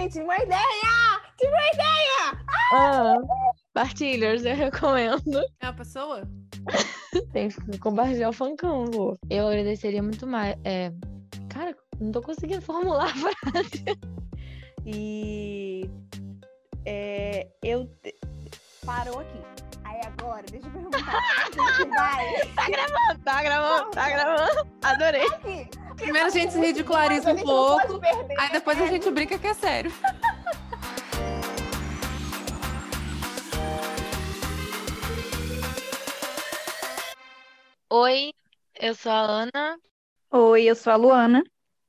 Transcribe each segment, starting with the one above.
gente, uma ideia! Tive uma ideia! Ah, partilhers, eu recomendo. É uma pessoa? Tem que compartilhar o fancão, pô. Eu agradeceria muito mais. É... Cara, não tô conseguindo formular a frase. E é, eu te- parou aqui. Aí agora, deixa eu perguntar. Vai. Tá gravando, tá gravando, tá gravando. Adorei. Aqui. Primeiro a gente se ridiculariza um pouco, perder, aí depois né? a gente brinca que é sério. Oi, eu sou a Ana. Oi, eu sou a Luana.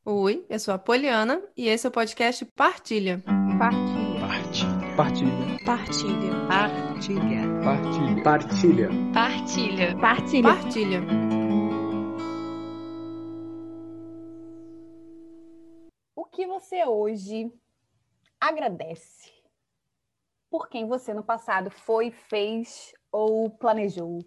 Oi, eu sou a Poliana e esse é o podcast Partilha. Partilha. Partilha. Partilha. Partilha. Partilha. Partilha. Partilha. Partilha. Partilha. O que você hoje agradece por quem você no passado foi, fez ou planejou?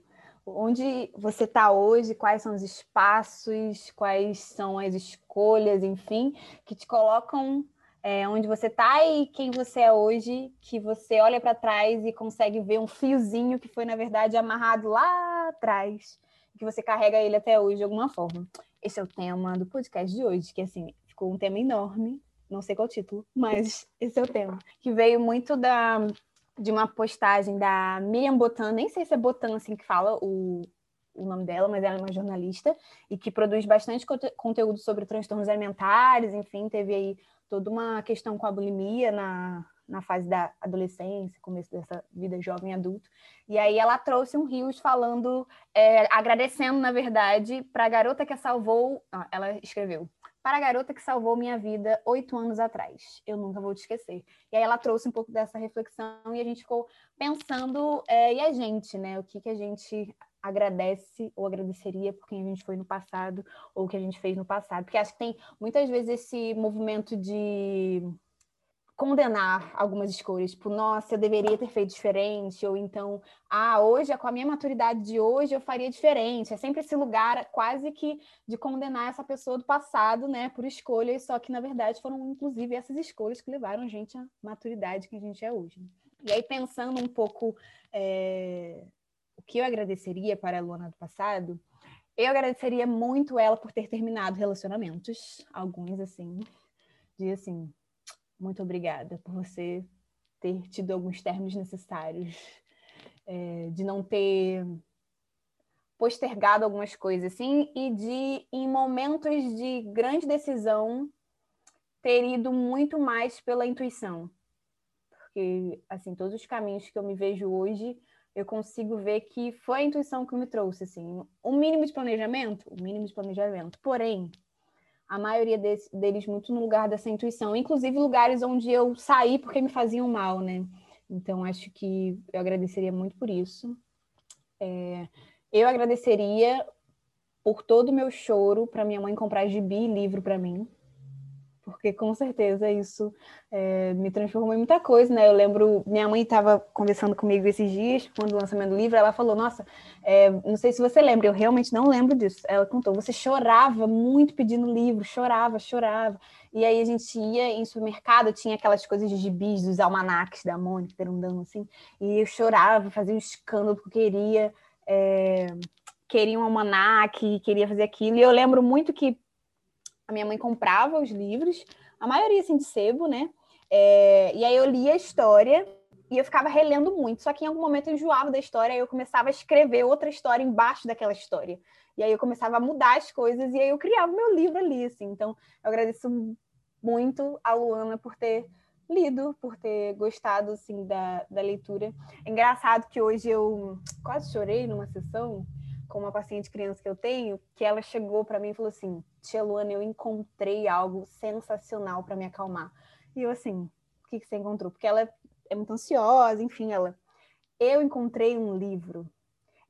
Onde você está hoje, quais são os espaços, quais são as escolhas, enfim, que te colocam é, onde você está e quem você é hoje, que você olha para trás e consegue ver um fiozinho que foi, na verdade, amarrado lá atrás, que você carrega ele até hoje de alguma forma. Esse é o tema do podcast de hoje, que assim, ficou um tema enorme, não sei qual o título, mas esse é o tema, que veio muito da de uma postagem da Miriam Botan, nem sei se é Botan assim que fala o, o nome dela, mas ela é uma jornalista e que produz bastante conte- conteúdo sobre transtornos alimentares, enfim, teve aí toda uma questão com a bulimia na, na fase da adolescência, começo dessa vida jovem adulto. E aí ela trouxe um rios falando, é, agradecendo, na verdade, para a garota que a salvou. ah, ela escreveu. Para a garota que salvou minha vida oito anos atrás. Eu nunca vou te esquecer. E aí ela trouxe um pouco dessa reflexão e a gente ficou pensando, é, e a gente, né? O que, que a gente agradece ou agradeceria por quem a gente foi no passado ou o que a gente fez no passado. Porque acho que tem muitas vezes esse movimento de condenar algumas escolhas, tipo, nossa, eu deveria ter feito diferente, ou então, ah, hoje, com a minha maturidade de hoje, eu faria diferente. É sempre esse lugar quase que de condenar essa pessoa do passado, né, por escolhas, só que na verdade foram inclusive essas escolhas que levaram a gente à maturidade que a gente é hoje. E aí, pensando um pouco é, o que eu agradeceria para a Luana do passado, eu agradeceria muito ela por ter terminado relacionamentos, alguns assim, de assim, muito obrigada por você ter tido alguns termos necessários, é, de não ter postergado algumas coisas assim e de em momentos de grande decisão ter ido muito mais pela intuição. Porque assim todos os caminhos que eu me vejo hoje eu consigo ver que foi a intuição que me trouxe assim um mínimo de planejamento? O mínimo de planejamento. Porém a maioria desse- deles muito no lugar dessa intuição, inclusive lugares onde eu saí porque me faziam mal, né? Então acho que eu agradeceria muito por isso. É, eu agradeceria por todo o meu choro para minha mãe comprar gibi e livro para mim, porque com certeza isso é, me transformou em muita coisa, né? Eu lembro, minha mãe estava conversando comigo esses dias, quando o lançamento do livro, ela falou, nossa, é, não sei se você lembra, eu realmente não lembro disso. Ela contou, você chorava muito pedindo livro, chorava, chorava. E aí a gente ia em supermercado, tinha aquelas coisas de gibis, dos almanacs da Mônica, perundando assim, e eu chorava, fazia um escândalo porque queria, é, queria um almanac, queria fazer aquilo. E eu lembro muito que a minha mãe comprava os livros, a maioria assim de sebo, né? É, e aí eu lia a história e eu ficava relendo muito. Só que em algum momento eu enjoava da história e eu começava a escrever outra história embaixo daquela história. E aí eu começava a mudar as coisas e aí eu criava o meu livro ali, assim. Então eu agradeço muito a Luana por ter lido, por ter gostado assim da, da leitura. É engraçado que hoje eu quase chorei numa sessão com uma paciente criança que eu tenho, que ela chegou para mim e falou assim: "Tia Luana, eu encontrei algo sensacional para me acalmar". E eu assim, o que que você encontrou? Porque ela é muito ansiosa, enfim, ela eu encontrei um livro.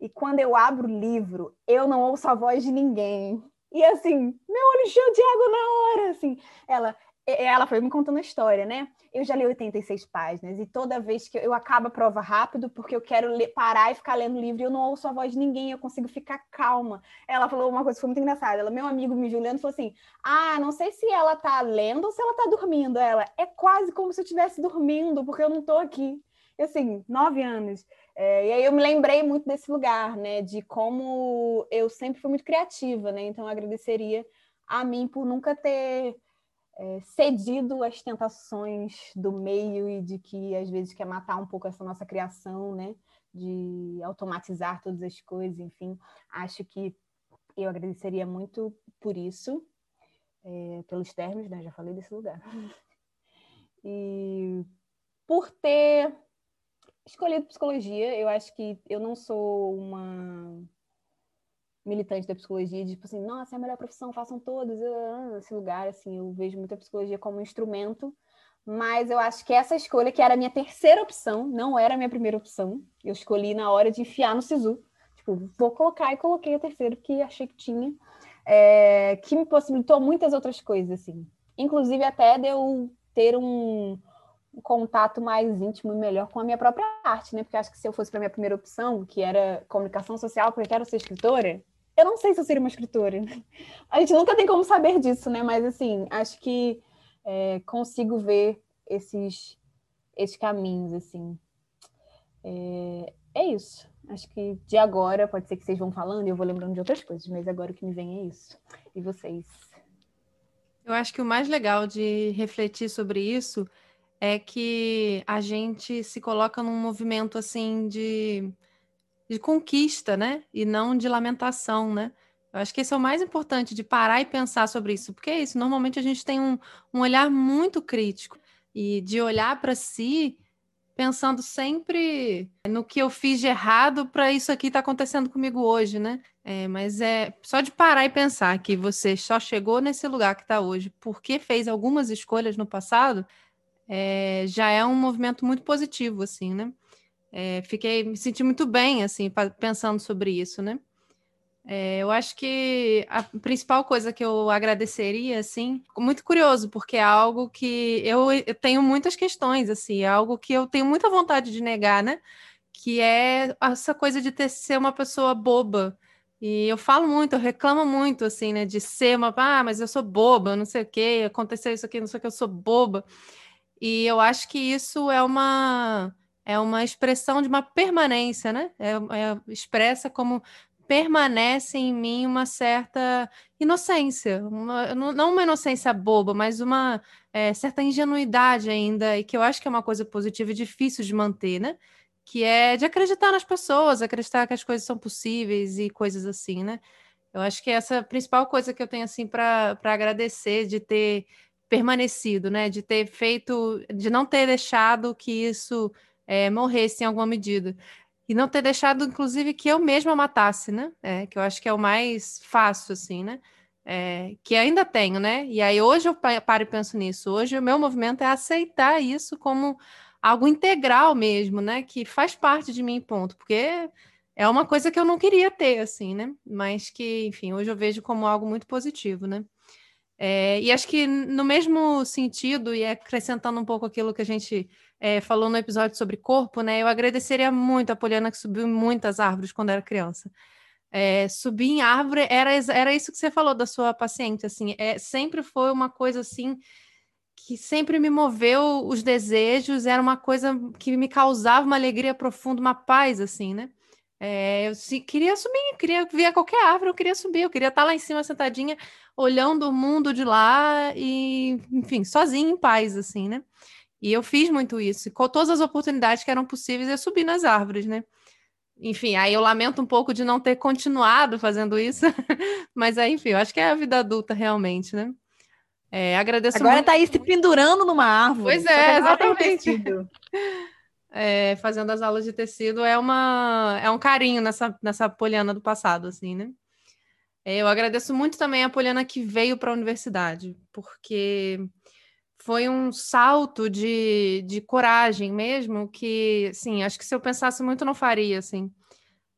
E quando eu abro o livro, eu não ouço a voz de ninguém. E assim, meu olho encheu de água na hora, assim. Ela, ela foi me contando a história, né? Eu já li 86 páginas e toda vez que eu, eu acabo a prova rápido porque eu quero ler, parar e ficar lendo livro eu não ouço a voz de ninguém, eu consigo ficar calma. Ela falou uma coisa que foi muito engraçada. Ela, meu amigo me Juliano falou assim: "Ah, não sei se ela tá lendo ou se ela tá dormindo". Ela, é quase como se eu estivesse dormindo porque eu não tô aqui. E assim, nove anos. É, e aí eu me lembrei muito desse lugar, né? De como eu sempre fui muito criativa, né? Então eu agradeceria a mim por nunca ter é, cedido às tentações do meio e de que às vezes quer matar um pouco essa nossa criação, né? De automatizar todas as coisas, enfim. Acho que eu agradeceria muito por isso, é, pelos termos, né? Já falei desse lugar. E por ter escolhido psicologia, eu acho que eu não sou uma militante da psicologia, de tipo assim, nossa, é a melhor profissão, façam todos, esse lugar, assim, eu vejo muito a psicologia como um instrumento, mas eu acho que essa escolha, que era a minha terceira opção, não era a minha primeira opção, eu escolhi na hora de enfiar no SISU, tipo, vou colocar e coloquei a terceira, porque achei que tinha, é, que me possibilitou muitas outras coisas, assim, inclusive até de eu ter um, um contato mais íntimo e melhor com a minha própria arte, né? Porque acho que se eu fosse para minha primeira opção, que era comunicação social, porque eu quero ser escritora, eu não sei se eu seria uma escritora. A gente nunca tem como saber disso, né? Mas, assim, acho que é, consigo ver esses, esses caminhos, assim. É, é, isso. Acho que de agora, pode ser que vocês vão falando e eu vou lembrando de outras coisas, mas agora o que me vem é isso. E vocês? Eu acho que o mais legal de refletir sobre isso é que a gente se coloca num movimento, assim, de de conquista, né? E não de lamentação, né? Eu acho que esse é o mais importante, de parar e pensar sobre isso, porque é isso, normalmente a gente tem um, um olhar muito crítico e de olhar para si pensando sempre no que eu fiz de errado para isso aqui estar tá acontecendo comigo hoje, né? É, mas é só de parar e pensar que você só chegou nesse lugar que está hoje porque fez algumas escolhas no passado, é, já é um movimento muito positivo, assim, né? É, fiquei, me senti muito bem, assim, pensando sobre isso, né? É, eu acho que a principal coisa que eu agradeceria, assim, muito curioso, porque é algo que eu, eu, tenho muitas questões, assim, é algo que eu tenho muita vontade de negar, né? Que é essa coisa de ter ser uma pessoa boba. E eu falo muito, eu reclamo muito, assim, né? De ser uma, ah, mas eu sou boba, não sei o quê, aconteceu isso aqui, não sei o que, eu sou boba. E eu acho que isso é uma é uma expressão de uma permanência, né? É, é, expressa como permanece em mim uma certa inocência, uma, não uma inocência boba, mas uma é, certa ingenuidade ainda, e que eu acho que é uma coisa positiva e difícil de manter, né? Que é de acreditar nas pessoas, acreditar que as coisas são possíveis e coisas assim, né? Eu acho que essa é a principal coisa que eu tenho assim para agradecer de ter permanecido, né? De ter feito, de não ter deixado que isso é, morresse em alguma medida. E não ter deixado, inclusive, que eu mesma matasse, né? É, que eu acho que é o mais fácil, assim, né? É, que ainda tenho, né? E aí hoje eu paro e penso nisso. Hoje o meu movimento é aceitar isso como algo integral mesmo, né? Que faz parte de mim, ponto. Porque é uma coisa que eu não queria ter, assim, né? Mas que, enfim, hoje eu vejo como algo muito positivo, né? É, e acho que no mesmo sentido, e acrescentando um pouco aquilo que a gente é, falou no episódio sobre corpo, né? Eu agradeceria muito a Poliana que subiu muitas árvores quando era criança. É, subir em árvore era, era isso que você falou da sua paciente, assim, é, sempre foi uma coisa assim que sempre me moveu os desejos, era uma coisa que me causava uma alegria profunda, uma paz, assim, né? É, eu se, queria subir, queria ver qualquer árvore, eu queria subir, eu queria estar lá em cima sentadinha, olhando o mundo de lá e, enfim, sozinha em paz, assim, né? E eu fiz muito isso. E com todas as oportunidades que eram possíveis, eu subi nas árvores, né? Enfim, aí eu lamento um pouco de não ter continuado fazendo isso, mas aí, enfim, eu acho que é a vida adulta realmente, né? É, agradeço Agora muito... tá aí se pendurando numa árvore. Pois é, exatamente. É, fazendo as aulas de tecido é uma é um carinho nessa nessa poliana do passado, assim, né? É, eu agradeço muito também a poliana que veio para a universidade, porque foi um salto de, de coragem mesmo, que, assim, acho que se eu pensasse muito não faria, assim.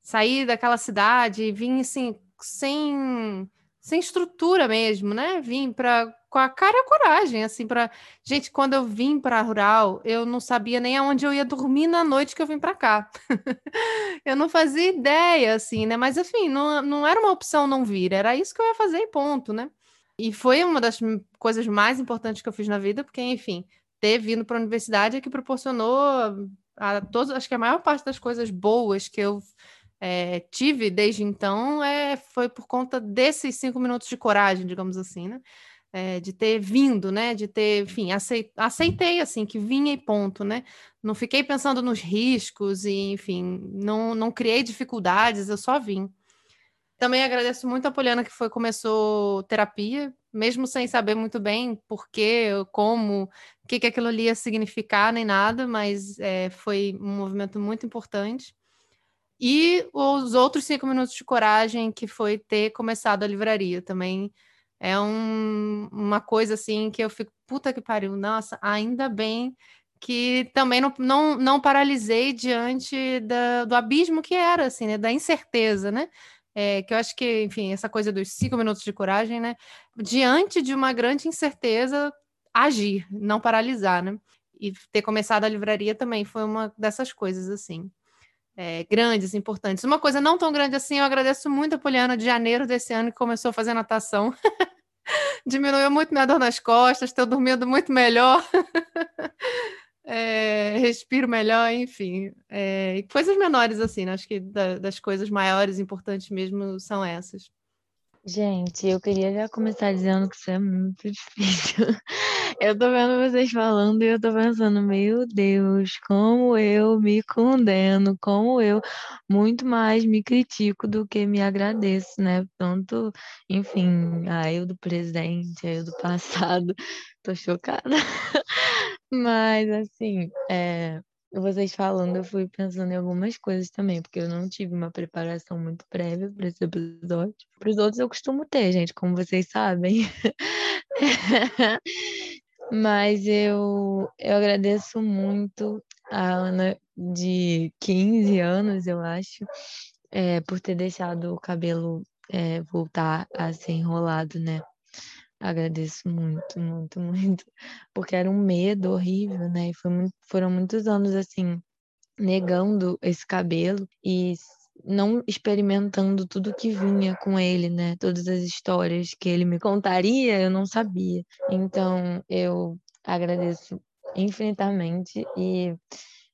Sair daquela cidade e vir, assim, sem, sem estrutura mesmo, né? Vim para com a cara e a coragem, assim, para gente, quando eu vim para rural, eu não sabia nem aonde eu ia dormir na noite que eu vim para cá. eu não fazia ideia, assim, né? Mas enfim, não, não era uma opção não vir, era isso que eu ia fazer e ponto, né? E foi uma das coisas mais importantes que eu fiz na vida, porque, enfim, ter vindo para a universidade é que proporcionou a todos, acho que a maior parte das coisas boas que eu é, tive desde então é, foi por conta desses cinco minutos de coragem, digamos assim, né? É, de ter vindo, né? De ter, enfim, aceitei, assim que vinha e ponto, né? Não fiquei pensando nos riscos e, enfim, não, não criei dificuldades, eu só vim. Também agradeço muito a Poliana que foi começou terapia, mesmo sem saber muito bem por quê, como, o que, que aquilo ali ia significar, nem nada, mas é, foi um movimento muito importante. E os outros cinco minutos de coragem, que foi ter começado a livraria também. É um, uma coisa assim que eu fico, puta que pariu, nossa, ainda bem que também não, não, não paralisei diante da, do abismo que era, assim, né, da incerteza, né? É, que eu acho que, enfim, essa coisa dos cinco minutos de coragem, né? Diante de uma grande incerteza, agir, não paralisar, né? E ter começado a livraria também foi uma dessas coisas, assim é, grandes, importantes. Uma coisa não tão grande assim, eu agradeço muito a Poliana de janeiro desse ano que começou a fazer natação. Diminuiu muito minha dor nas costas, estou dormindo muito melhor. é, respiro melhor, enfim. É, coisas menores assim, né? acho que da, das coisas maiores, importantes mesmo, são essas. Gente, eu queria já começar dizendo que isso é muito difícil. Eu tô vendo vocês falando e eu tô pensando, meu Deus, como eu me condeno, como eu muito mais me critico do que me agradeço, né? Tanto, enfim, a eu do presente, a eu do passado, tô chocada. Mas, assim, é, vocês falando, eu fui pensando em algumas coisas também, porque eu não tive uma preparação muito prévia para esse episódio. Para os outros eu costumo ter, gente, como vocês sabem. Mas eu, eu agradeço muito a Ana de 15 anos, eu acho, é, por ter deixado o cabelo é, voltar a ser enrolado, né? Agradeço muito, muito, muito, porque era um medo horrível, né? E foi muito, foram muitos anos assim, negando esse cabelo e não experimentando tudo que vinha com ele, né? Todas as histórias que ele me contaria, eu não sabia. Então, eu agradeço infinitamente e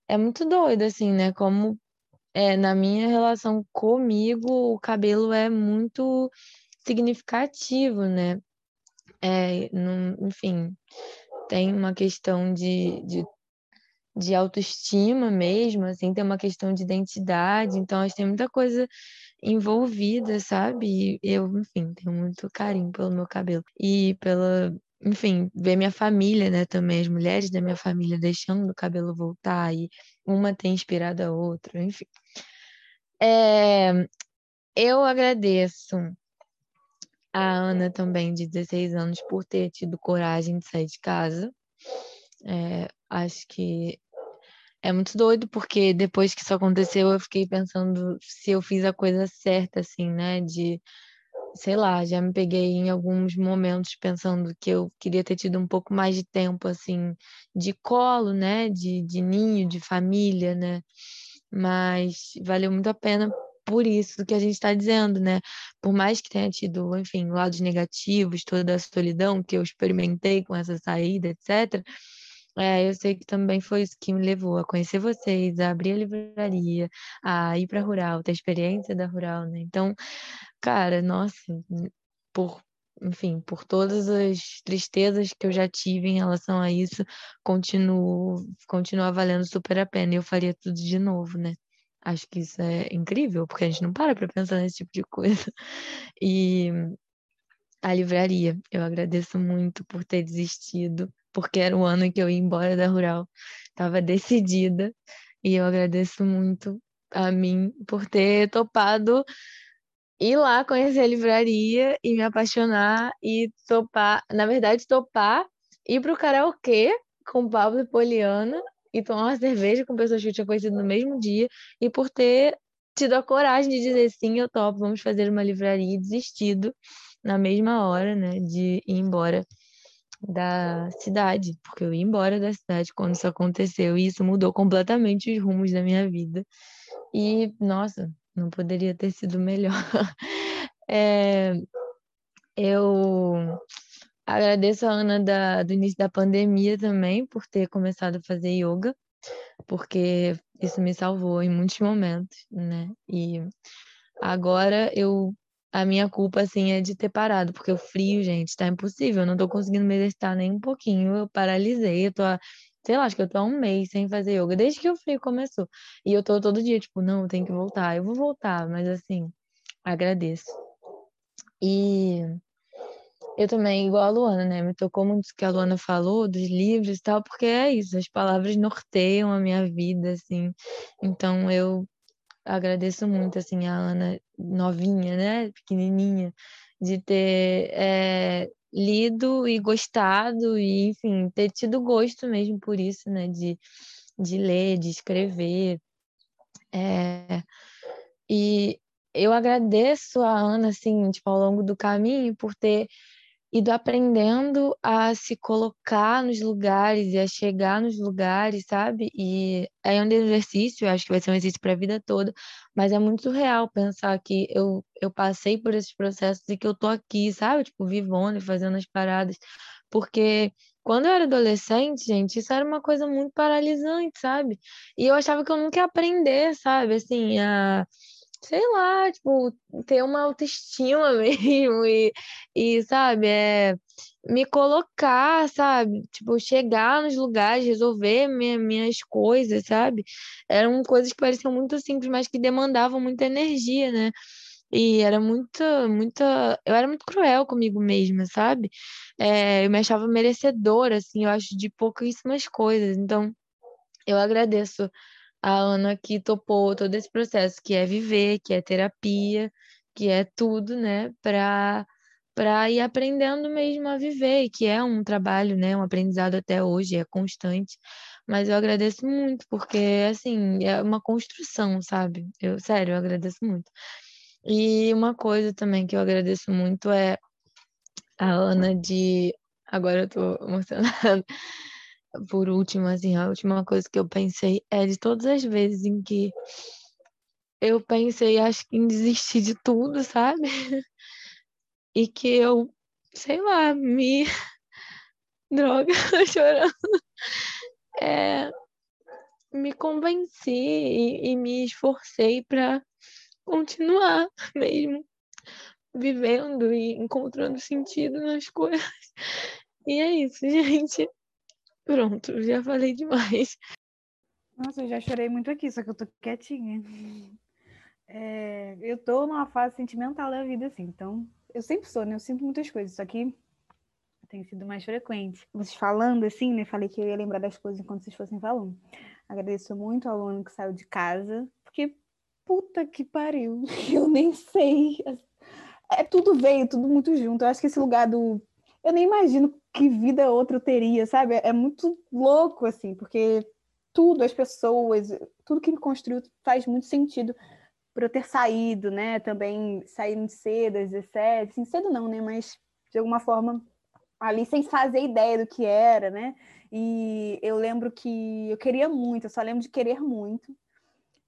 é muito doido assim, né? Como é, na minha relação comigo, o cabelo é muito significativo, né? É, não, enfim, tem uma questão de, de, de autoestima mesmo, assim, tem uma questão de identidade, então acho que tem muita coisa envolvida, sabe? E eu, enfim, tenho muito carinho pelo meu cabelo e pela, enfim, ver minha família, né, também, as mulheres da minha família deixando o cabelo voltar e uma tem inspirado a outra, enfim. É, eu agradeço a Ana também, de 16 anos, por ter tido coragem de sair de casa. É, acho que é muito doido, porque depois que isso aconteceu, eu fiquei pensando se eu fiz a coisa certa, assim, né? De, sei lá, já me peguei em alguns momentos pensando que eu queria ter tido um pouco mais de tempo, assim, de colo, né? De, de ninho, de família, né? Mas valeu muito a pena por isso que a gente está dizendo, né? Por mais que tenha tido, enfim, lados negativos, toda a solidão que eu experimentei com essa saída, etc. É, eu sei que também foi isso que me levou a conhecer vocês, a abrir a livraria, a ir para Rural, ter a experiência da Rural, né? Então, cara, nossa, por, enfim, por todas as tristezas que eu já tive em relação a isso, continuo, continua valendo super a pena e eu faria tudo de novo, né? Acho que isso é incrível, porque a gente não para para pensar nesse tipo de coisa. E a livraria, eu agradeço muito por ter desistido, porque era o ano que eu ia embora da Rural. Estava decidida, e eu agradeço muito a mim por ter topado ir lá conhecer a livraria e me apaixonar e topar, na verdade, topar ir para o karaokê com Pablo e Poliana e tomar uma cerveja com pessoas que eu tinha conhecido no mesmo dia e por ter tido a coragem de dizer sim, eu topo, vamos fazer uma livraria e desistido na mesma hora, né, de ir embora da cidade, porque eu ia embora da cidade quando isso aconteceu e isso mudou completamente os rumos da minha vida. E, nossa, não poderia ter sido melhor. É, eu agradeço a Ana da, do início da pandemia também por ter começado a fazer yoga, porque isso me salvou em muitos momentos, né? E agora eu a minha culpa assim é de ter parado, porque o frio, gente, tá impossível, eu não tô conseguindo me exercitar nem um pouquinho, eu paralisei, eu tô sei lá, acho que eu tô há um mês sem fazer yoga, desde que o frio começou. E eu tô todo dia, tipo, não, tem que voltar. Eu vou voltar, mas assim, agradeço. E eu também, igual a Luana, né? Me tocou muito o que a Luana falou dos livros e tal, porque é isso, as palavras norteiam a minha vida, assim. Então eu agradeço muito, assim, a Ana novinha, né? Pequenininha, de ter é, lido e gostado, e, enfim, ter tido gosto mesmo por isso, né? De, de ler, de escrever. É, e eu agradeço a Ana, assim, tipo, ao longo do caminho, por ter ido aprendendo a se colocar nos lugares e a chegar nos lugares, sabe? E é um exercício, acho que vai ser um exercício para a vida toda, mas é muito real pensar que eu, eu passei por esses processos e que eu tô aqui, sabe? Tipo, vivendo e fazendo as paradas, porque quando eu era adolescente, gente, isso era uma coisa muito paralisante, sabe? E eu achava que eu nunca ia aprender, sabe? Assim, a sei lá, tipo, ter uma autoestima mesmo e, e sabe, é, me colocar, sabe, tipo, chegar nos lugares, resolver minha, minhas coisas, sabe? Eram coisas que pareciam muito simples, mas que demandavam muita energia, né? E era muita, muita. Eu era muito cruel comigo mesma, sabe? É, eu me achava merecedora, assim, eu acho, de pouquíssimas coisas. Então, eu agradeço a Ana que topou todo esse processo, que é viver, que é terapia, que é tudo, né, para para ir aprendendo mesmo a viver, que é um trabalho, né, um aprendizado até hoje, é constante. Mas eu agradeço muito, porque assim, é uma construção, sabe? Eu, sério, eu agradeço muito. E uma coisa também que eu agradeço muito é a Ana de agora eu tô emocionada por último, assim, a última coisa que eu pensei é de todas as vezes em que eu pensei, acho que em desistir de tudo, sabe? E que eu, sei lá, me. Droga, chorando. É, me convenci e, e me esforcei para continuar mesmo vivendo e encontrando sentido nas coisas. E é isso, gente. Pronto, já falei demais. Nossa, eu já chorei muito aqui, só que eu tô quietinha. É, eu tô numa fase sentimental da vida, assim, então eu sempre sou, né? Eu sinto muitas coisas, só que tem sido mais frequente. Vocês falando assim, né? Falei que eu ia lembrar das coisas enquanto vocês fossem falando. Agradeço muito ao aluno que saiu de casa, porque puta que pariu, eu nem sei. É tudo veio, tudo muito junto. Eu acho que esse lugar do eu nem imagino que vida outra eu teria, sabe? É muito louco, assim, porque tudo, as pessoas, tudo que me construiu faz muito sentido por eu ter saído, né? Também saindo cedo, às 17, assim, cedo não, né? Mas de alguma forma ali sem fazer ideia do que era, né? E eu lembro que eu queria muito, eu só lembro de querer muito.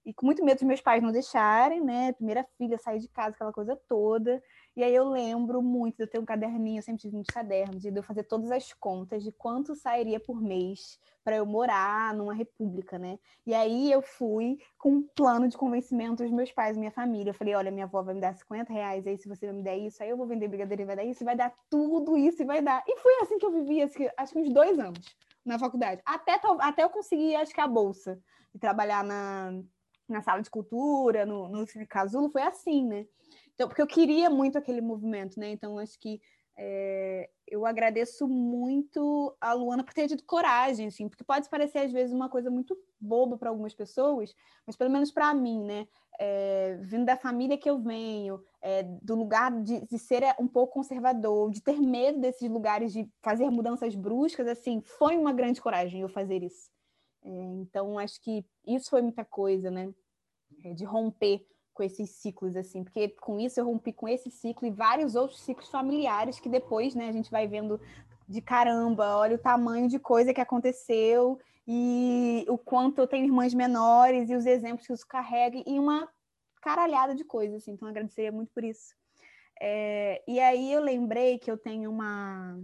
E com muito medo dos meus pais não deixarem, né? Primeira filha, sair de casa, aquela coisa toda. E aí eu lembro muito de eu ter um caderninho, eu sempre tive muitos cadernos, de eu fazer todas as contas de quanto sairia por mês para eu morar numa república, né? E aí eu fui com um plano de convencimento dos meus pais, minha família. Eu falei, olha, minha avó vai me dar 50 reais, aí se você me der isso, aí eu vou vender brigadeiro e vai dar isso, vai dar tudo isso e vai dar. E foi assim que eu vivi, acho que uns dois anos na faculdade. Até, até eu conseguir, acho que a bolsa, e trabalhar na, na sala de cultura, no, no Casulo, foi assim, né? Então, porque eu queria muito aquele movimento, né? Então, acho que é, eu agradeço muito a Luana por ter tido coragem, assim, porque pode parecer às vezes uma coisa muito boba para algumas pessoas, mas pelo menos para mim, né? É, vindo da família que eu venho, é, do lugar de, de, ser um pouco conservador, de ter medo desses lugares, de fazer mudanças bruscas, assim, foi uma grande coragem eu fazer isso. Então, acho que isso foi muita coisa, né? De romper com esses ciclos, assim, porque com isso eu rompi com esse ciclo e vários outros ciclos familiares que depois, né, a gente vai vendo de caramba, olha o tamanho de coisa que aconteceu e o quanto eu tenho irmãs menores e os exemplos que isso carrega e uma caralhada de coisas, assim, então agradeceria muito por isso. É, e aí eu lembrei que eu tenho uma.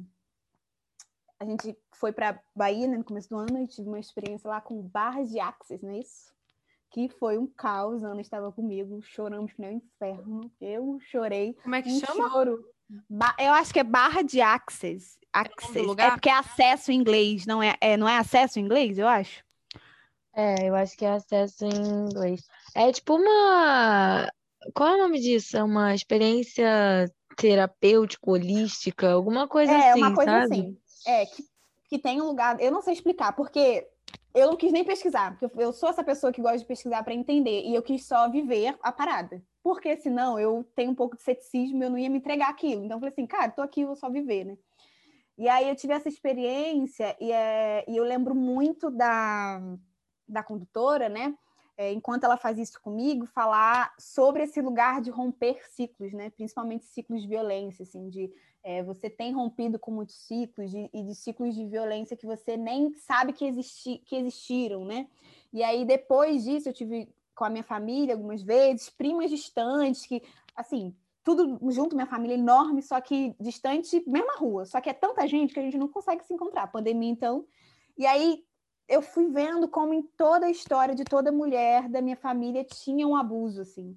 A gente foi para Bahia né, no começo do ano e tive uma experiência lá com barras de axis, não é isso? Que foi um caos. A Ana estava comigo, choramos que nem o inferno. Eu chorei. Como é que um chama? Choro. Ba eu acho que é barra de access. access. É, lugar? porque é acesso em inglês, não é, é, não é acesso em inglês, eu acho? É, eu acho que é acesso em inglês. É tipo uma. Qual é o nome disso? É uma experiência terapêutica, holística, alguma coisa É, assim, uma coisa sabe? assim. É, que, que tem um lugar. Eu não sei explicar, porque eu não quis nem pesquisar, porque eu, sou essa pessoa que gosta de pesquisar para entender, e eu quis só viver a parada. Porque senão eu tenho um pouco de ceticismo, eu não ia me entregar aquilo. Então eu falei assim, cara, tô aqui, vou só viver, né? E aí eu tive essa experiência, e, é, e eu lembro muito da, da condutora, né? É, enquanto ela faz isso comigo, falar sobre esse lugar de romper ciclos, né? Principalmente ciclos de violência, assim, de é, você tem rompido com muitos ciclos de, e de ciclos de violência que você nem sabe que, existi, que existiram, né? E aí, depois disso, eu tive com a minha família algumas vezes, primas distantes, que, assim, tudo junto, minha família enorme, só que distante, mesma rua. Só que é tanta gente que a gente não consegue se encontrar. Pandemia, então. E aí, eu fui vendo como em toda a história de toda mulher da minha família tinha um abuso, assim.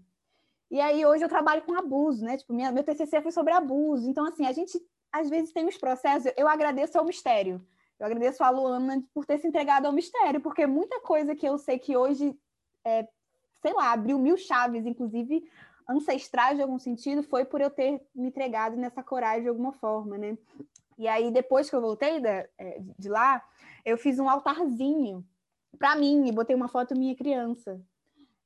E aí hoje eu trabalho com abuso, né? Tipo, minha, meu TCC foi sobre abuso. Então, assim, a gente às vezes tem os processos. Eu agradeço ao mistério. Eu agradeço a Luana por ter se entregado ao mistério, porque muita coisa que eu sei que hoje, é, sei lá, abriu mil chaves, inclusive ancestrais de algum sentido, foi por eu ter me entregado nessa coragem de alguma forma, né? E aí, depois que eu voltei da, de lá, eu fiz um altarzinho para mim e botei uma foto minha criança.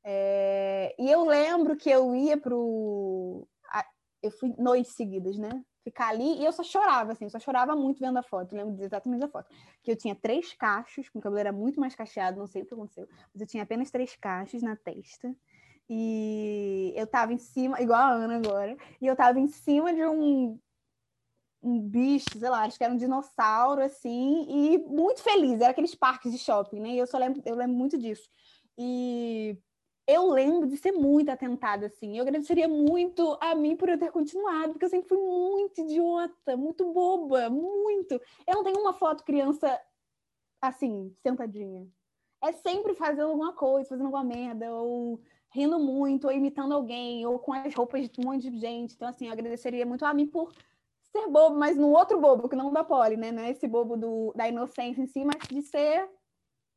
É, e eu lembro que eu ia pro. Eu fui noites seguidas, né? Ficar ali e eu só chorava, assim, só chorava muito vendo a foto. Eu lembro exatamente da foto. Que eu tinha três cachos, o cabelo era muito mais cacheado, não sei o que aconteceu, mas eu tinha apenas três cachos na testa. E eu tava em cima, igual a Ana agora, e eu tava em cima de um, um bicho, sei lá, acho que era um dinossauro, assim, e muito feliz. Era aqueles parques de shopping, né? E eu só lembro, eu lembro muito disso. E eu lembro de ser muito atentada, assim. Eu agradeceria muito a mim por eu ter continuado, porque eu sempre fui muito idiota, muito boba, muito. Eu não tenho uma foto criança assim, sentadinha. É sempre fazendo alguma coisa, fazendo alguma merda, ou rindo muito, ou imitando alguém, ou com as roupas de um monte de gente. Então, assim, eu agradeceria muito a mim por ser bobo, mas no outro bobo, que não da Poli, né? Não é esse bobo do, da inocência em si, mas de ser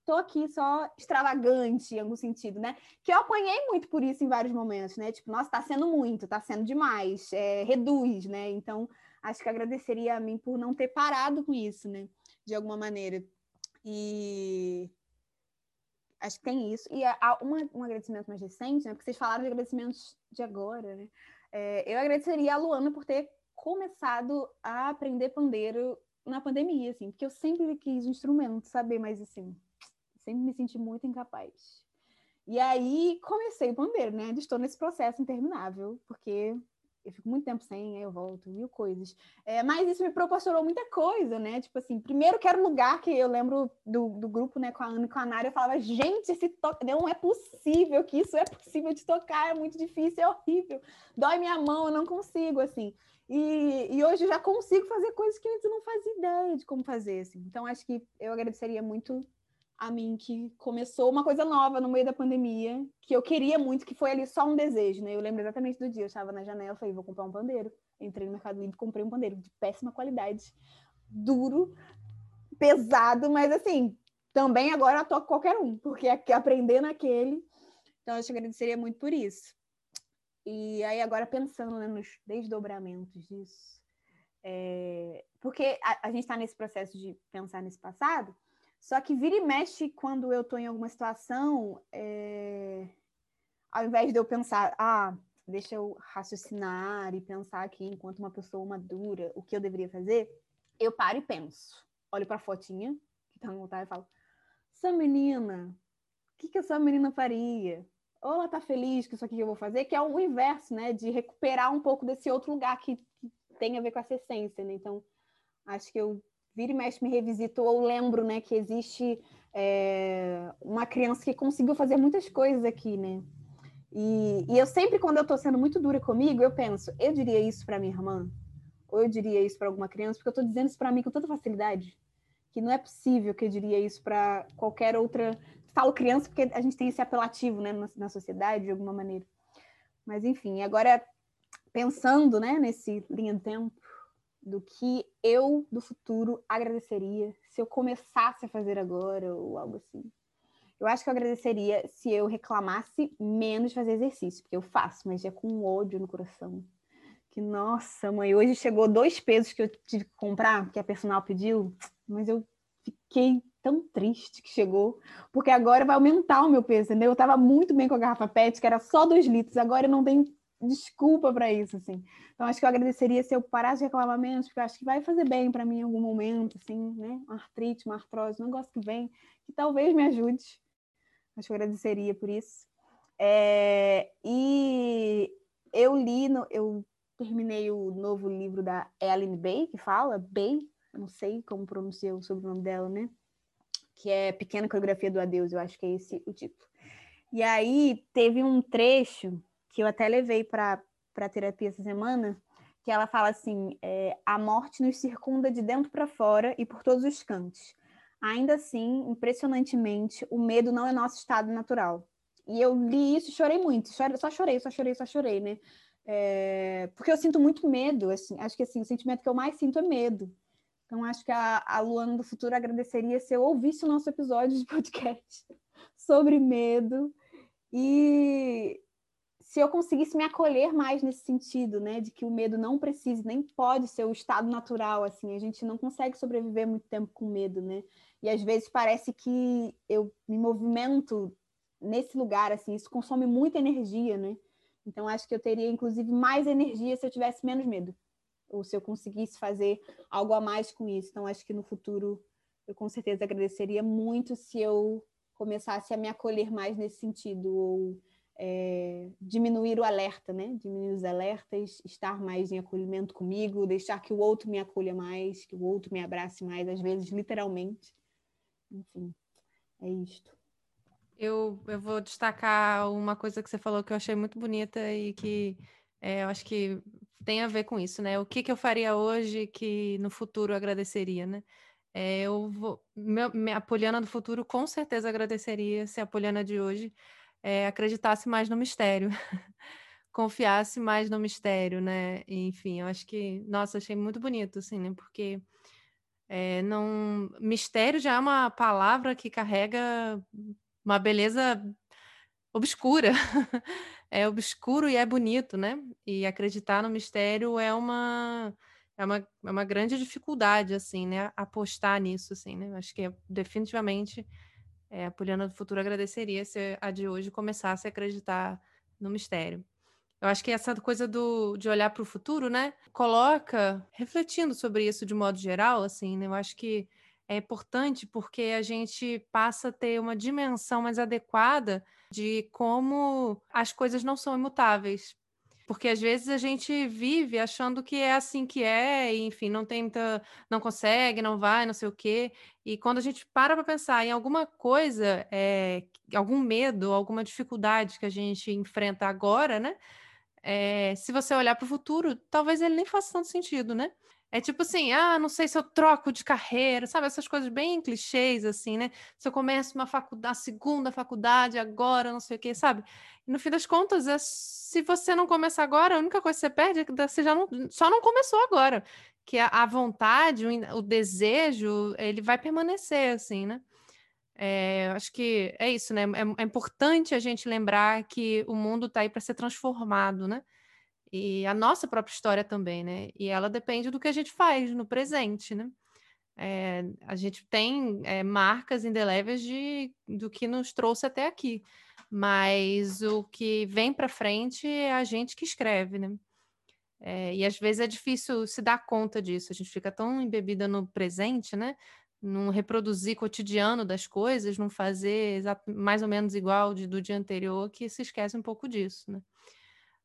tô aqui só extravagante em algum sentido, né? Que eu apanhei muito por isso em vários momentos, né? Tipo, nossa, tá sendo muito, tá sendo demais, é, reduz, né? Então, acho que agradeceria a mim por não ter parado com isso, né? De alguma maneira. E acho que tem isso. E há uma, um agradecimento mais recente, né? Porque vocês falaram de agradecimentos de agora, né? É, eu agradeceria a Luana por ter começado a aprender pandeiro na pandemia, assim, porque eu sempre quis um instrumento, saber, mas assim, sempre me senti muito incapaz. E aí comecei pandeiro, né? Estou nesse processo interminável, porque eu fico muito tempo sem, aí eu volto, mil coisas. É, mas isso me proporcionou muita coisa, né? Tipo assim, primeiro que era um lugar que eu lembro do, do grupo, né, com a Ana e com a Nara, eu falava, gente, esse toque, não é possível que isso é possível de tocar, é muito difícil, é horrível, dói minha mão, eu não consigo, assim. E, e hoje já consigo fazer coisas que antes eu não fazia ideia de como fazer, assim. Então, acho que eu agradeceria muito a mim que começou uma coisa nova no meio da pandemia, que eu queria muito, que foi ali só um desejo, né? Eu lembro exatamente do dia, eu estava na janela, falei, vou comprar um pandeiro. Entrei no Mercado Livre, comprei um pandeiro de péssima qualidade, duro, pesado, mas assim, também agora toco qualquer um, porque aprender naquele. Então, eu te agradeceria muito por isso. E aí, agora pensando né, nos desdobramentos disso, é... porque a, a gente está nesse processo de pensar nesse passado, só que vira e mexe quando eu estou em alguma situação, é... ao invés de eu pensar, ah, deixa eu raciocinar e pensar aqui enquanto uma pessoa madura o que eu deveria fazer, eu paro e penso. Olho para a fotinha que está no altar e falo: essa menina, o que, que essa menina faria? Ou ela tá feliz com isso aqui que eu vou fazer, que é o inverso, né? De recuperar um pouco desse outro lugar que, tem a ver com essa essência, né? Então, acho que eu vira e mexe me revisito ou lembro, né, que existe é, uma criança que conseguiu fazer muitas coisas aqui, né? E, e eu sempre, quando eu tô sendo muito dura comigo, eu penso, eu diria isso para minha irmã? Ou eu diria isso para alguma criança? Porque eu tô dizendo isso para mim com tanta facilidade que não é possível que eu diria isso para qualquer outra. Falo criança porque a gente tem esse apelativo né, na, na sociedade, de alguma maneira. Mas, enfim, agora pensando né, nesse linha do tempo, do que eu do futuro agradeceria se eu começasse a fazer agora ou algo assim. Eu acho que eu agradeceria se eu reclamasse menos fazer exercício, porque eu faço, mas é com ódio no coração. Que, nossa, mãe, hoje chegou dois pesos que eu tive que comprar, que a personal pediu mas eu fiquei tão triste que chegou, porque agora vai aumentar o meu peso, entendeu? Eu estava muito bem com a garrafa PET, que era só dois litros, agora eu não tenho desculpa para isso, assim. Então, acho que eu agradeceria se eu parasse de reclamar menos, porque eu acho que vai fazer bem para mim em algum momento, assim, né? Uma artrite, uma artrose, um negócio que vem, que talvez me ajude. Acho que eu agradeceria por isso. É... E eu li, no... eu terminei o novo livro da Ellen Bay, que fala, Bay, não sei como pronunciar o sobrenome dela, né? Que é Pequena Coreografia do Adeus, eu acho que é esse o título. E aí teve um trecho que eu até levei para a terapia essa semana, que ela fala assim: é, a morte nos circunda de dentro para fora e por todos os cantos. Ainda assim, impressionantemente, o medo não é nosso estado natural. E eu li isso e chorei muito, só chorei, só chorei, só chorei, né? É, porque eu sinto muito medo, assim, acho que assim, o sentimento que eu mais sinto é medo. Então, acho que a, a Luana do futuro agradeceria se eu ouvisse o nosso episódio de podcast sobre medo e se eu conseguisse me acolher mais nesse sentido, né, de que o medo não precisa, nem pode ser o estado natural, assim, a gente não consegue sobreviver muito tempo com medo, né, e às vezes parece que eu me movimento nesse lugar, assim, isso consome muita energia, né, então acho que eu teria, inclusive, mais energia se eu tivesse menos medo ou se eu conseguisse fazer algo a mais com isso. Então, acho que no futuro eu com certeza agradeceria muito se eu começasse a me acolher mais nesse sentido, ou é, diminuir o alerta, né? Diminuir os alertas, estar mais em acolhimento comigo, deixar que o outro me acolha mais, que o outro me abrace mais, às vezes literalmente. Enfim, é isto. Eu, eu vou destacar uma coisa que você falou que eu achei muito bonita e que é, eu acho que tem a ver com isso, né? O que, que eu faria hoje que no futuro eu agradeceria, né? É, eu vou, meu, minha Poliana do futuro com certeza agradeceria se a Poliana de hoje é, acreditasse mais no mistério, confiasse mais no mistério, né? Enfim, eu acho que, nossa, achei muito bonito, assim, né? Porque é, não, mistério já é uma palavra que carrega uma beleza obscura. é obscuro e é bonito, né? E acreditar no mistério é uma é uma, é uma grande dificuldade, assim, né? Apostar nisso, assim, né? Acho que é, definitivamente é, a Poliana do Futuro agradeceria se a de hoje começasse a acreditar no mistério. Eu acho que essa coisa do, de olhar para o futuro, né? Coloca, refletindo sobre isso de modo geral, assim, né? Eu acho que é importante porque a gente passa a ter uma dimensão mais adequada de como as coisas não são imutáveis. Porque às vezes a gente vive achando que é assim que é, e, enfim, não tenta, não consegue, não vai, não sei o quê. E quando a gente para para pensar em alguma coisa, é, algum medo, alguma dificuldade que a gente enfrenta agora, né? É, se você olhar para o futuro, talvez ele nem faça tanto sentido, né? É tipo assim, ah, não sei se eu troco de carreira, sabe? Essas coisas bem clichês, assim, né? Se eu começo uma faculdade, segunda faculdade agora, não sei o quê, sabe? E no fim das contas, é, se você não começar agora, a única coisa que você perde é que você já não, só não começou agora. Que a, a vontade, o, o, desejo, ele vai permanecer, assim, né? É, acho que é isso, né? É, é importante a gente lembrar que o mundo está aí para ser transformado, né? E a nossa própria história também, né? E ela depende do que a gente faz no presente, né? É, a gente tem é, marcas indeléveis de, do que nos trouxe até aqui, mas o que vem para frente é a gente que escreve, né? É, e às vezes é difícil se dar conta disso, a gente fica tão embebida no presente, né? não reproduzir cotidiano das coisas, não fazer mais ou menos igual de, do dia anterior, que se esquece um pouco disso, né?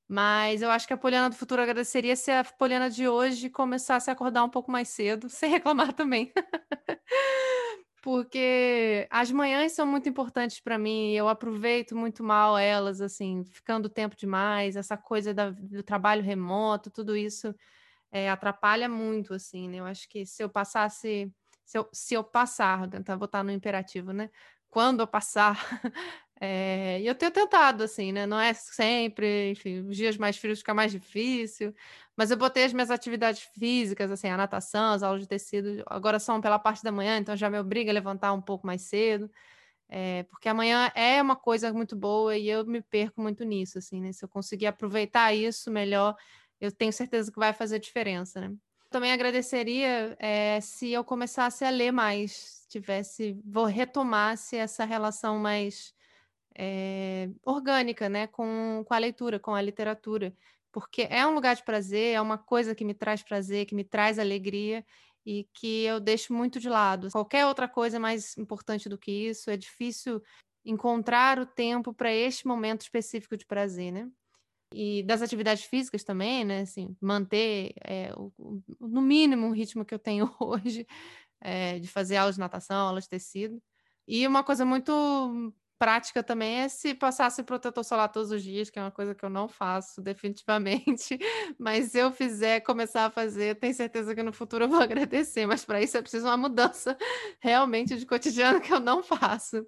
Mas eu acho que a Poliana do futuro agradeceria se a Poliana de hoje começasse a acordar um pouco mais cedo, sem reclamar também. Porque as manhãs são muito importantes para mim, eu aproveito muito mal elas, assim, ficando tempo demais, essa coisa da, do trabalho remoto, tudo isso é, atrapalha muito, assim, né? Eu acho que se eu passasse se eu, se eu passar, tentar botar no imperativo, né? Quando eu passar. É, e eu tenho tentado, assim, né? Não é sempre, enfim, os dias mais frios fica mais difícil, mas eu botei as minhas atividades físicas, assim, a natação, as aulas de tecido, agora são pela parte da manhã, então já me obriga a levantar um pouco mais cedo, é, porque amanhã é uma coisa muito boa e eu me perco muito nisso, assim, né? Se eu conseguir aproveitar isso melhor, eu tenho certeza que vai fazer diferença, né? também agradeceria é, se eu começasse a ler mais, tivesse, retomasse essa relação mais é, orgânica, né, com, com a leitura, com a literatura, porque é um lugar de prazer, é uma coisa que me traz prazer, que me traz alegria e que eu deixo muito de lado. Qualquer outra coisa é mais importante do que isso, é difícil encontrar o tempo para este momento específico de prazer, né? e das atividades físicas também, né? Assim, manter é, o, no mínimo o ritmo que eu tenho hoje é, de fazer aulas de natação, aulas de tecido. E uma coisa muito prática também é se passasse protetor solar todos os dias, que é uma coisa que eu não faço definitivamente, mas se eu fizer, começar a fazer, tenho certeza que no futuro eu vou agradecer, mas para isso é preciso uma mudança realmente de cotidiano que eu não faço.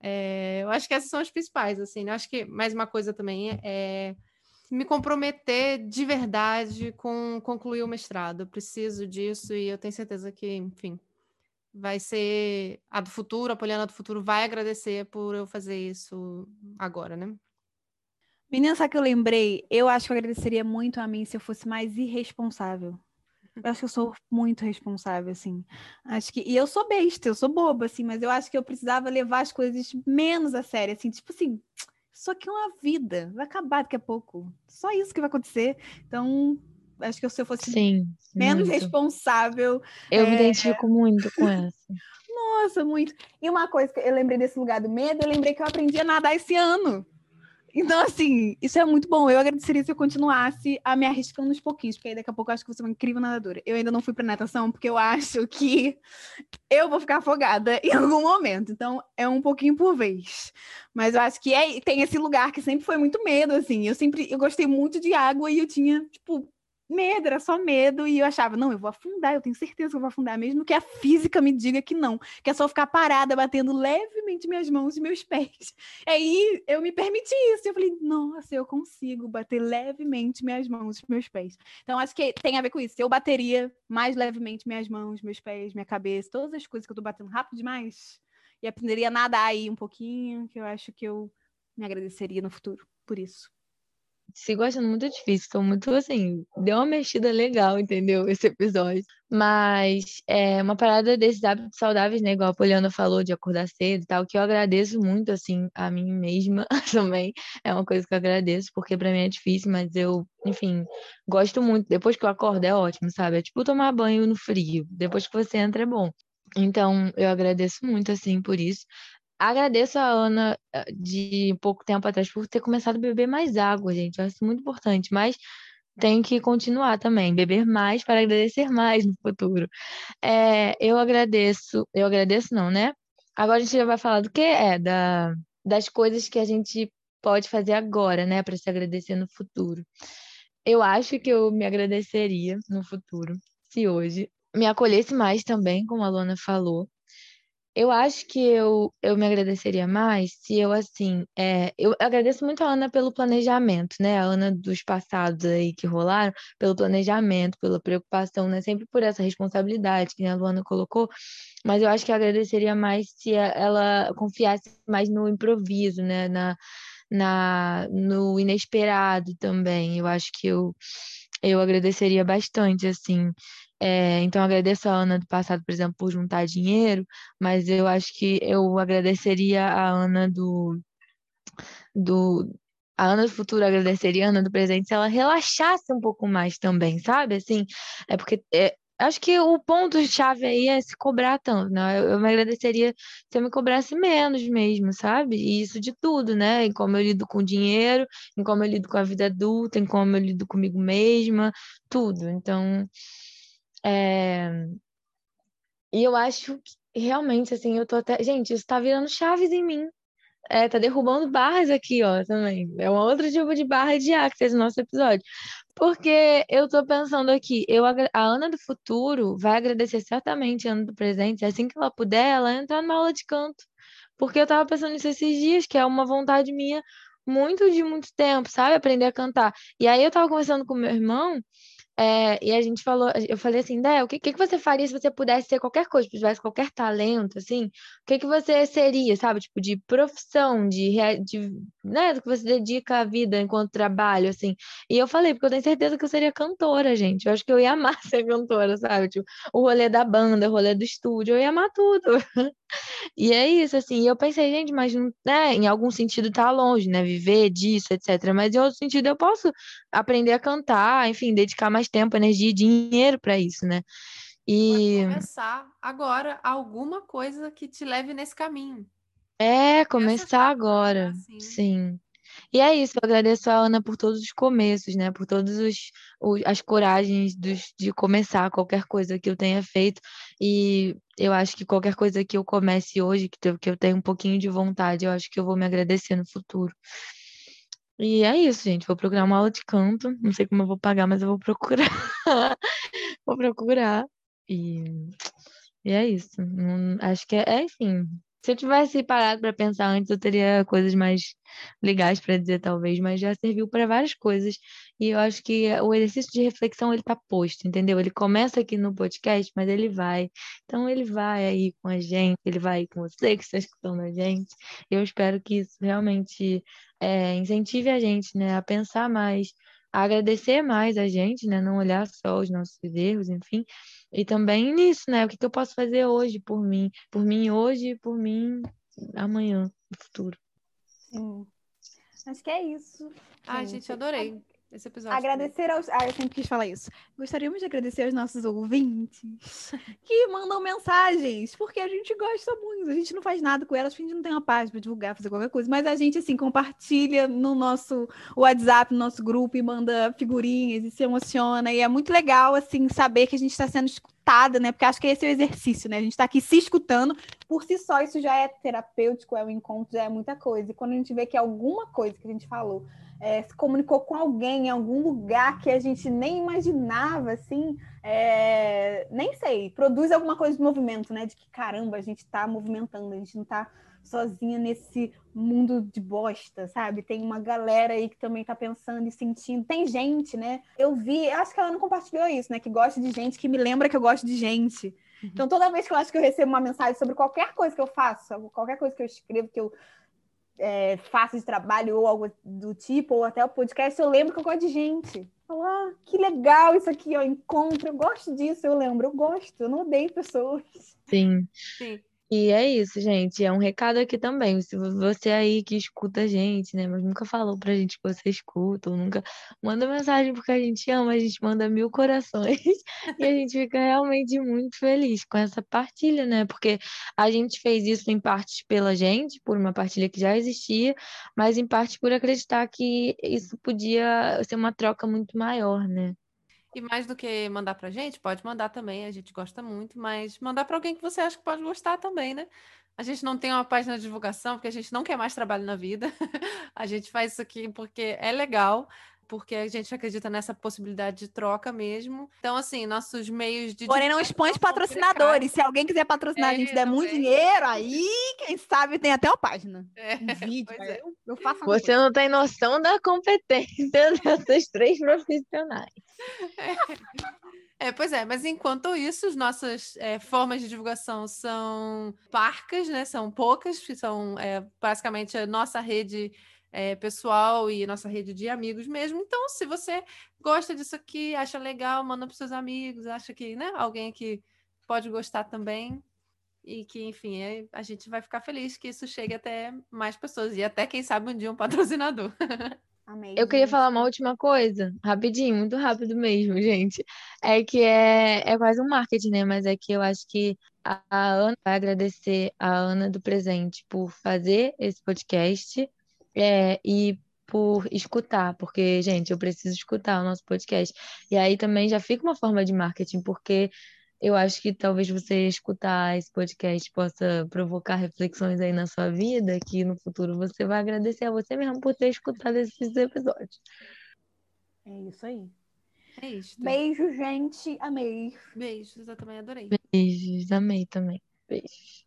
É, eu acho que essas são as principais, assim, né? Acho que mais uma coisa também é me comprometer de verdade com concluir o mestrado. Eu preciso disso e eu tenho certeza que, enfim, vai ser a do futuro, a Poliana do futuro vai agradecer por eu fazer isso agora, né? Menina, sabe que eu lembrei? Eu acho que eu agradeceria muito a mim se eu fosse mais irresponsável. Eu acho que eu sou muito responsável, assim. Acho que. E eu sou besta, eu sou boba, assim, mas eu acho que eu precisava levar as coisas menos a sério, assim, tipo assim, isso aqui é uma vida, vai acabar daqui a pouco. Só isso que vai acontecer. Então, acho que se eu fosse Sim, menos muito. responsável. Eu é... me identifico muito com essa. Nossa, muito. E uma coisa que eu lembrei desse lugar do medo, eu lembrei que eu aprendi a nadar esse ano. Então, assim, isso é muito bom. Eu agradeceria se eu continuasse a me arriscando uns pouquinhos, porque aí daqui a pouco eu acho que você é uma incrível nadadora. Eu ainda não fui para natação, porque eu acho que eu vou ficar afogada em algum momento. Então, é um pouquinho por vez. Mas eu acho que é, tem esse lugar que sempre foi muito medo, assim. Eu sempre eu gostei muito de água e eu tinha, tipo, medo, era só medo, e eu achava, não, eu vou afundar, eu tenho certeza que eu vou afundar, mesmo que a física me diga que não, que é só ficar parada, batendo levemente minhas mãos e meus pés. Aí eu me permiti isso, eu falei, nossa, eu consigo bater levemente minhas mãos e meus pés. Então, acho que tem a ver com isso. Eu bateria mais levemente minhas mãos, meus pés, minha cabeça, todas as coisas que eu tô batendo rápido demais, e aprenderia a nadar aí um pouquinho, que eu acho que eu me agradeceria no futuro por isso sigo achando muito difícil. Tô muito assim, deu uma mexida legal, entendeu? Esse episódio. Mas é uma parada desses hábitos saudáveis, né? Igual a Poliana falou, de acordar cedo e tal, que eu agradeço muito, assim, a mim mesma também. É uma coisa que eu agradeço, porque pra mim é difícil, mas eu, enfim, gosto muito. Depois que eu acordo é ótimo, sabe? É tipo tomar banho no frio. Depois que você entra é bom. Então, eu agradeço muito, assim, por isso. Agradeço a Ana eh, de pouco tempo atrás por ter começado a beber mais água, gente. Eu acho isso muito importante, mas tem que continuar também, beber mais para agradecer mais no futuro. É, eu agradeço, eu agradeço não, né? Agora a gente já vai falar do que é, da, das coisas que a gente pode fazer agora, né, para se agradecer no futuro. Eu acho que eu me agradeceria no futuro se hoje me acolhesse mais também, como a Lona falou, eu acho que eu, eu me agradeceria mais se eu, assim, é, eu agradeço muito a Ana pelo planejamento, né? A Ana dos passados aí que rolaram, pelo planejamento, pela preocupação, né? Sempre por essa responsabilidade que a Luana colocou, mas eu acho que eu agradeceria mais se ela confiasse mais no improviso, né? Na, na, no inesperado também. Eu acho que eu, eu agradeceria bastante, assim, é, então, agradeço a Ana do passado, por exemplo, por juntar dinheiro, mas eu acho que eu agradeceria a Ana do, do. A Ana do futuro agradeceria a Ana do presente se ela relaxasse um pouco mais também, sabe? Assim, é porque é, Acho que o ponto-chave aí é se cobrar tanto, né? Eu, eu me agradeceria se eu me cobrasse menos mesmo, sabe? E isso de tudo, né? Em como eu lido com o dinheiro, em como eu lido com a vida adulta, em como eu lido comigo mesma, tudo. Então, é... E eu acho que realmente, assim, eu tô até. Gente, isso tá virando chaves em mim. É, tá derrubando barras aqui, ó, também. É um outro tipo de barra de ar que fez o nosso episódio. Porque eu tô pensando aqui, eu, a Ana do futuro vai agradecer certamente a Ana do presente, assim que ela puder, ela entrar numa aula de canto. Porque eu tava pensando nisso esses dias, que é uma vontade minha muito de muito tempo, sabe? Aprender a cantar. E aí eu tava conversando com meu irmão, é, e a gente falou, eu falei assim, Dé, o que, que, você faria se você pudesse ser qualquer coisa, se tivesse qualquer talento, assim, o que, que você seria, sabe? Tipo, de profissão, de, de né, do que você dedica a vida enquanto trabalho, assim. E eu falei, porque eu tenho certeza que eu seria cantora, gente. Eu acho que eu ia amar ser cantora, sabe? Tipo, o rolê da banda, o rolê do estúdio, eu ia amar tudo. E é isso, assim, eu pensei, gente, mas né, em algum sentido tá longe, né? Viver disso, etc. Mas em outro sentido eu posso aprender a cantar, enfim, dedicar mais tempo, energia e dinheiro para isso, né? E Pode começar agora alguma coisa que te leve nesse caminho. É, começar agora. Assim. Sim. E é isso, eu agradeço a Ana por todos os começos, né? Por todas as coragens dos, de começar qualquer coisa que eu tenha feito. E eu acho que qualquer coisa que eu comece hoje, que eu, que eu tenha um pouquinho de vontade, eu acho que eu vou me agradecer no futuro. E é isso, gente. Vou procurar uma aula de canto. Não sei como eu vou pagar, mas eu vou procurar. vou procurar. E, e é isso. acho que é, é, enfim, se eu tivesse parado para pensar antes, eu teria coisas mais legais para dizer, talvez, mas já serviu para várias coisas. E eu acho que o exercício de reflexão ele tá posto, entendeu? Ele começa aqui no podcast, mas ele vai. Então ele vai aí com a gente, ele vai aí com você que está escutando a gente. Eu espero que isso realmente é, incentive a gente, né, a pensar mais, a agradecer mais a gente, né, não olhar só os nossos erros, enfim e também nisso, né? O que, que eu posso fazer hoje por mim? Por mim hoje, por mim amanhã, no futuro. Sim. Acho que é isso. Ai, gente, adorei esse episódio. Agradecer aos. Ah, eu sempre quis falar isso. Gostaríamos de agradecer aos nossos ouvintes que mandam mensagens, porque a gente gosta muito. A gente não faz nada com elas, a gente não tem uma página para divulgar, fazer qualquer coisa, mas a gente, assim, compartilha no nosso WhatsApp, no nosso grupo, e manda figurinhas e se emociona. E é muito legal, assim, saber que a gente está sendo escutada, né? Porque acho que esse é o exercício, né? A gente está aqui se escutando, por si só, isso já é terapêutico, é um encontro, já é muita coisa. E quando a gente vê que alguma coisa que a gente falou é, se comunicou com alguém em algum lugar que a gente nem imaginava, assim, é, nem sei, produz alguma coisa de movimento, né? De que caramba, a gente está movimentando, a gente não está sozinha nesse mundo de bosta, sabe? Tem uma galera aí que também está pensando e sentindo. Tem gente, né? Eu vi, acho que ela não compartilhou isso, né? Que gosta de gente, que me lembra que eu gosto de gente. Uhum. Então, toda vez que eu acho que eu recebo uma mensagem sobre qualquer coisa que eu faço, qualquer coisa que eu escrevo, que eu é, faço de trabalho ou algo do tipo, ou até o podcast, eu lembro que eu gosto de gente. Falar, ah, que legal isso aqui, ó, encontro, eu gosto disso, eu lembro, eu gosto, eu não odeio pessoas. Sim. Sim. E é isso, gente. É um recado aqui também. Se você aí que escuta a gente, né? Mas nunca falou pra gente que você escuta, ou nunca manda mensagem porque a gente ama, a gente manda mil corações. e a gente fica realmente muito feliz com essa partilha, né? Porque a gente fez isso em parte pela gente, por uma partilha que já existia, mas em parte por acreditar que isso podia ser uma troca muito maior, né? E mais do que mandar pra gente, pode mandar também, a gente gosta muito, mas mandar para alguém que você acha que pode gostar também, né? A gente não tem uma página de divulgação porque a gente não quer mais trabalho na vida. a gente faz isso aqui porque é legal, porque a gente acredita nessa possibilidade de troca mesmo. Então, assim, nossos meios de. Porém, não expõe os patrocinadores. Se alguém quiser patrocinar é, a gente, der muito dinheiro, aí, quem sabe, tem até uma página. É, um vídeo. É. Eu, eu faço Você coisa. não tem noção da competência desses três profissionais. É. pois é, mas enquanto isso, as nossas é, formas de divulgação são parcas, né? São poucas, são é, basicamente a nossa rede é, pessoal e nossa rede de amigos mesmo. Então, se você gosta disso aqui, acha legal, manda para seus amigos, acha que né, alguém que pode gostar também. E que, enfim, a gente vai ficar feliz que isso chegue até mais pessoas e até, quem sabe, um dia um patrocinador. Amei, Eu queria falar uma última coisa, rapidinho, muito rápido mesmo, gente. É que é, é quase um marketing, né? Mas é que eu acho que a, a Ana vai agradecer a Ana do presente por fazer esse podcast é, e por escutar, porque, gente, eu preciso escutar o nosso podcast. E aí também já fica uma forma de marketing, porque eu acho que talvez você escutar esse podcast possa provocar reflexões aí na sua vida, que no futuro você vai agradecer a você mesmo por ter escutado esses episódios. É isso aí. É isso. Beijo, gente. Amei. Beijos, eu também adorei. Beijos, amei também. Beijos.